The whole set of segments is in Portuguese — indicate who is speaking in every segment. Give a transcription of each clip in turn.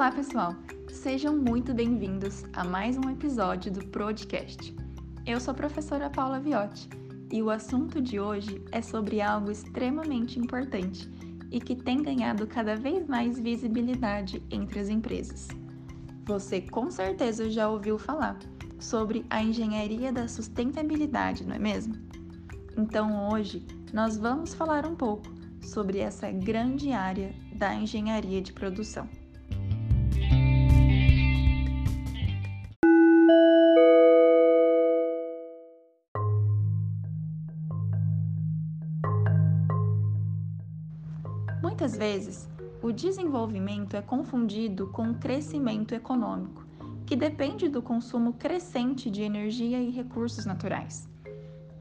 Speaker 1: Olá, pessoal! Sejam muito bem-vindos a mais um episódio do Podcast. Eu sou a professora Paula Viotti e o assunto de hoje é sobre algo extremamente importante e que tem ganhado cada vez mais visibilidade entre as empresas. Você com certeza já ouviu falar sobre a engenharia da sustentabilidade, não é mesmo? Então hoje nós vamos falar um pouco sobre essa grande área da engenharia de produção. Muitas vezes, o desenvolvimento é confundido com o crescimento econômico, que depende do consumo crescente de energia e recursos naturais.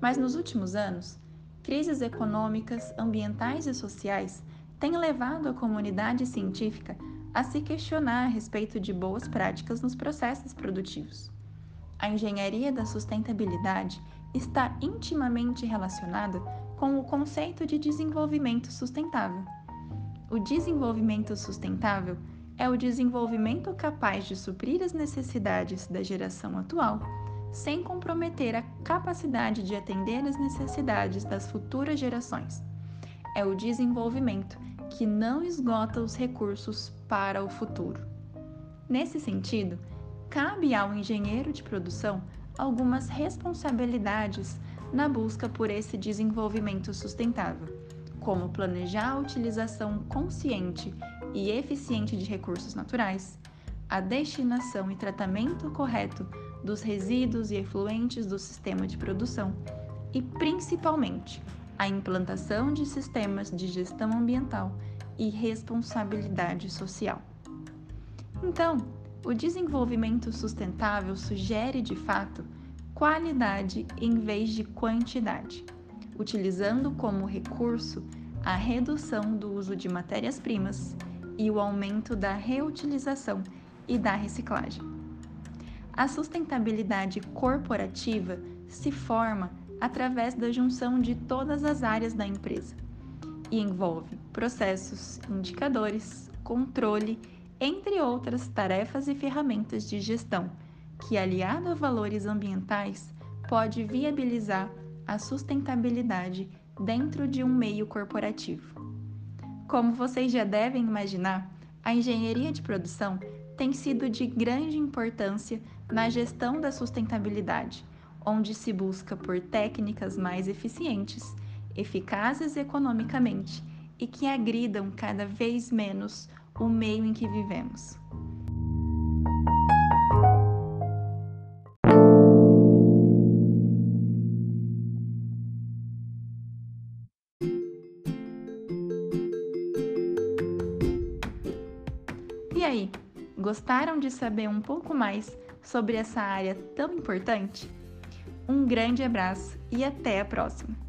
Speaker 1: Mas nos últimos anos, crises econômicas, ambientais e sociais têm levado a comunidade científica a se questionar a respeito de boas práticas nos processos produtivos. A engenharia da sustentabilidade está intimamente relacionada com o conceito de desenvolvimento sustentável. O desenvolvimento sustentável é o desenvolvimento capaz de suprir as necessidades da geração atual, sem comprometer a capacidade de atender às necessidades das futuras gerações. É o desenvolvimento que não esgota os recursos para o futuro. Nesse sentido, cabe ao engenheiro de produção algumas responsabilidades na busca por esse desenvolvimento sustentável como planejar a utilização consciente e eficiente de recursos naturais, a destinação e tratamento correto dos resíduos e efluentes do sistema de produção e, principalmente, a implantação de sistemas de gestão ambiental e responsabilidade social. Então, o desenvolvimento sustentável sugere, de fato, qualidade em vez de quantidade utilizando como recurso a redução do uso de matérias-primas e o aumento da reutilização e da reciclagem. A sustentabilidade corporativa se forma através da junção de todas as áreas da empresa e envolve processos, indicadores, controle, entre outras tarefas e ferramentas de gestão, que, aliado a valores ambientais, pode viabilizar a sustentabilidade dentro de um meio corporativo. Como vocês já devem imaginar, a engenharia de produção tem sido de grande importância na gestão da sustentabilidade, onde se busca por técnicas mais eficientes, eficazes economicamente e que agridam cada vez menos o meio em que vivemos. E aí, gostaram de saber um pouco mais sobre essa área tão importante? Um grande abraço e até a próxima!